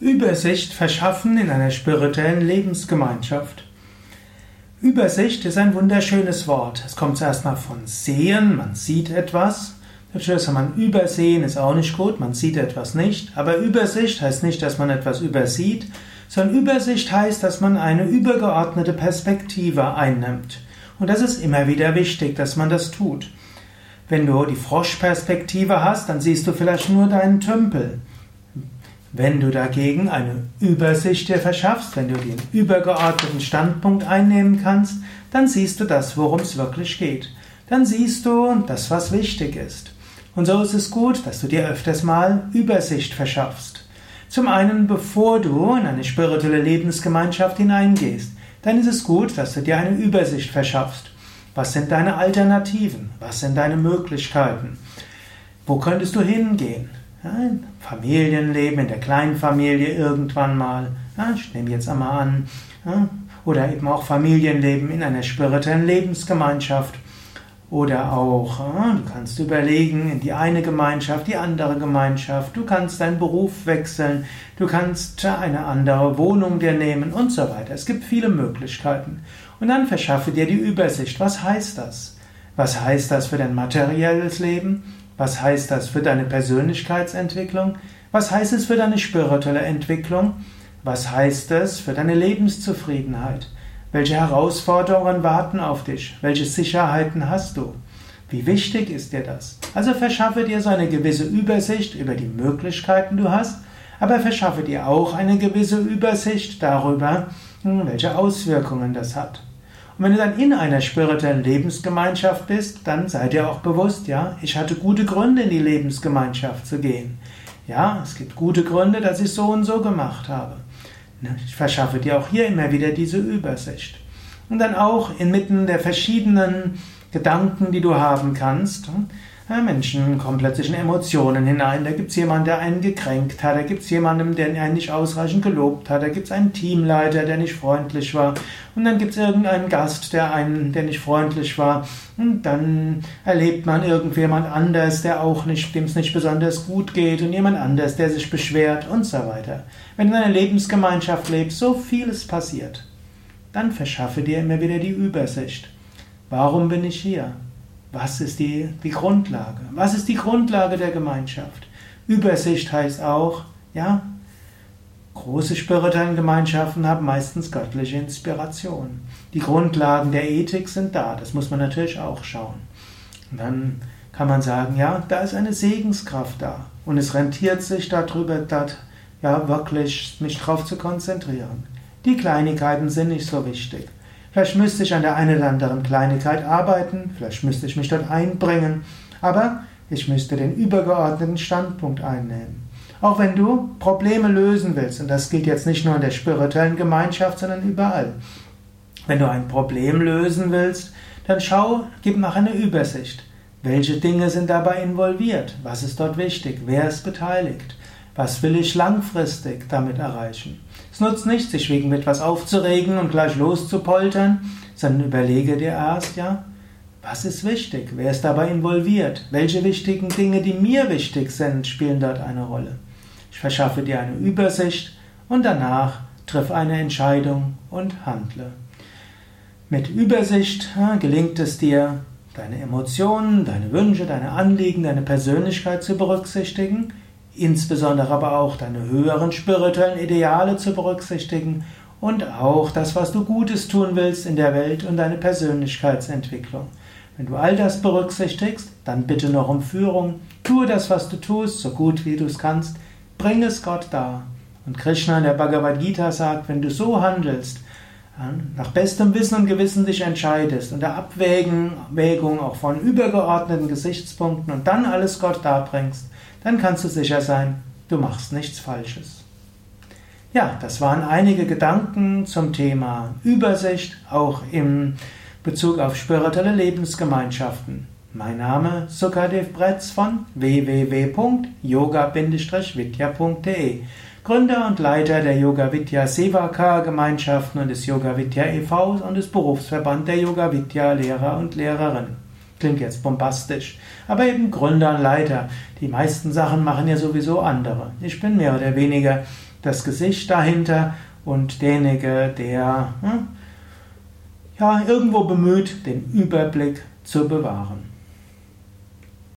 Übersicht verschaffen in einer spirituellen Lebensgemeinschaft. Übersicht ist ein wunderschönes Wort. Es kommt zuerst mal von sehen, man sieht etwas. Natürlich kann man übersehen, ist auch nicht gut, man sieht etwas nicht. Aber Übersicht heißt nicht, dass man etwas übersieht, sondern Übersicht heißt, dass man eine übergeordnete Perspektive einnimmt. Und das ist immer wieder wichtig, dass man das tut. Wenn du die Froschperspektive hast, dann siehst du vielleicht nur deinen Tümpel. Wenn du dagegen eine Übersicht dir verschaffst, wenn du den übergeordneten Standpunkt einnehmen kannst, dann siehst du das, worum es wirklich geht. Dann siehst du das, was wichtig ist. Und so ist es gut, dass du dir öfters mal Übersicht verschaffst. Zum einen, bevor du in eine spirituelle Lebensgemeinschaft hineingehst, dann ist es gut, dass du dir eine Übersicht verschaffst. Was sind deine Alternativen? Was sind deine Möglichkeiten? Wo könntest du hingehen? Ja, Familienleben, in der kleinen Familie irgendwann mal. Ja, ich nehme jetzt einmal an. Ja, oder eben auch Familienleben in einer spirituellen Lebensgemeinschaft. Oder auch, du kannst überlegen, in die eine Gemeinschaft, die andere Gemeinschaft, du kannst deinen Beruf wechseln, du kannst eine andere Wohnung dir nehmen und so weiter. Es gibt viele Möglichkeiten. Und dann verschaffe dir die Übersicht. Was heißt das? Was heißt das für dein materielles Leben? Was heißt das für deine Persönlichkeitsentwicklung? Was heißt es für deine spirituelle Entwicklung? Was heißt es für deine Lebenszufriedenheit? Welche Herausforderungen warten auf dich? Welche Sicherheiten hast du? Wie wichtig ist dir das? Also verschaffe dir so eine gewisse Übersicht über die Möglichkeiten, du hast, aber verschaffe dir auch eine gewisse Übersicht darüber, hm, welche Auswirkungen das hat. Und wenn du dann in einer spirituellen Lebensgemeinschaft bist, dann sei dir auch bewusst, ja, ich hatte gute Gründe, in die Lebensgemeinschaft zu gehen. Ja, es gibt gute Gründe, dass ich so und so gemacht habe. Ne, ich verschaffe dir auch hier immer wieder diese Übersicht. Und dann auch inmitten der verschiedenen Gedanken, die du haben kannst, hm, Menschen kommen plötzlich in Emotionen hinein. Da gibt es jemanden, der einen gekränkt hat. Da gibt es jemanden, der einen nicht ausreichend gelobt hat. Da gibt es einen Teamleiter, der nicht freundlich war. Und dann gibt es irgendeinen Gast, der einen, der nicht freundlich war. Und dann erlebt man irgendjemand anders, der auch nicht, dem es nicht besonders gut geht. Und jemand anders, der sich beschwert und so weiter. Wenn du in einer Lebensgemeinschaft lebst, so vieles passiert. Dann verschaffe dir immer wieder die Übersicht. Warum bin ich hier? Was ist die, die Grundlage? Was ist die Grundlage der Gemeinschaft? Übersicht heißt auch, ja, große spirituelle Gemeinschaften haben meistens göttliche Inspiration. Die Grundlagen der Ethik sind da, das muss man natürlich auch schauen. Und dann kann man sagen, ja, da ist eine Segenskraft da und es rentiert sich darüber, dat, ja, wirklich mich drauf zu konzentrieren. Die Kleinigkeiten sind nicht so wichtig. Vielleicht müsste ich an der einen oder anderen Kleinigkeit arbeiten, vielleicht müsste ich mich dort einbringen, aber ich müsste den übergeordneten Standpunkt einnehmen. Auch wenn du Probleme lösen willst, und das gilt jetzt nicht nur in der spirituellen Gemeinschaft, sondern überall. Wenn du ein Problem lösen willst, dann schau, gib nach eine Übersicht. Welche Dinge sind dabei involviert? Was ist dort wichtig? Wer ist beteiligt? Was will ich langfristig damit erreichen? Es nutzt nicht, sich wegen etwas aufzuregen und gleich loszupoltern, sondern überlege dir erst, ja, was ist wichtig? Wer ist dabei involviert? Welche wichtigen Dinge, die mir wichtig sind, spielen dort eine Rolle? Ich verschaffe dir eine Übersicht und danach triff eine Entscheidung und handle. Mit Übersicht gelingt es dir, deine Emotionen, deine Wünsche, deine Anliegen, deine Persönlichkeit zu berücksichtigen insbesondere aber auch deine höheren spirituellen Ideale zu berücksichtigen und auch das, was du Gutes tun willst in der Welt und deine Persönlichkeitsentwicklung. Wenn du all das berücksichtigst, dann bitte noch um Führung, tue das, was du tust, so gut wie du es kannst, bring es Gott dar. Und Krishna in der Bhagavad Gita sagt, wenn du so handelst, nach bestem Wissen und Gewissen dich entscheidest, unter Abwägung auch von übergeordneten Gesichtspunkten und dann alles Gott darbringst, dann kannst du sicher sein, du machst nichts Falsches. Ja, das waren einige Gedanken zum Thema Übersicht, auch im Bezug auf spirituelle Lebensgemeinschaften. Mein Name Sukadev Bretz von www.yoga-vidya.de Gründer und Leiter der Yoga Vidya Sevaka Gemeinschaften und des Yoga Vidya e.V. und des Berufsverband der Yoga Vidya Lehrer und Lehrerinnen. Klingt jetzt bombastisch, aber eben Gründer und Leiter. Die meisten Sachen machen ja sowieso andere. Ich bin mehr oder weniger das Gesicht dahinter und derjenige, der hm, ja irgendwo bemüht, den Überblick zu bewahren.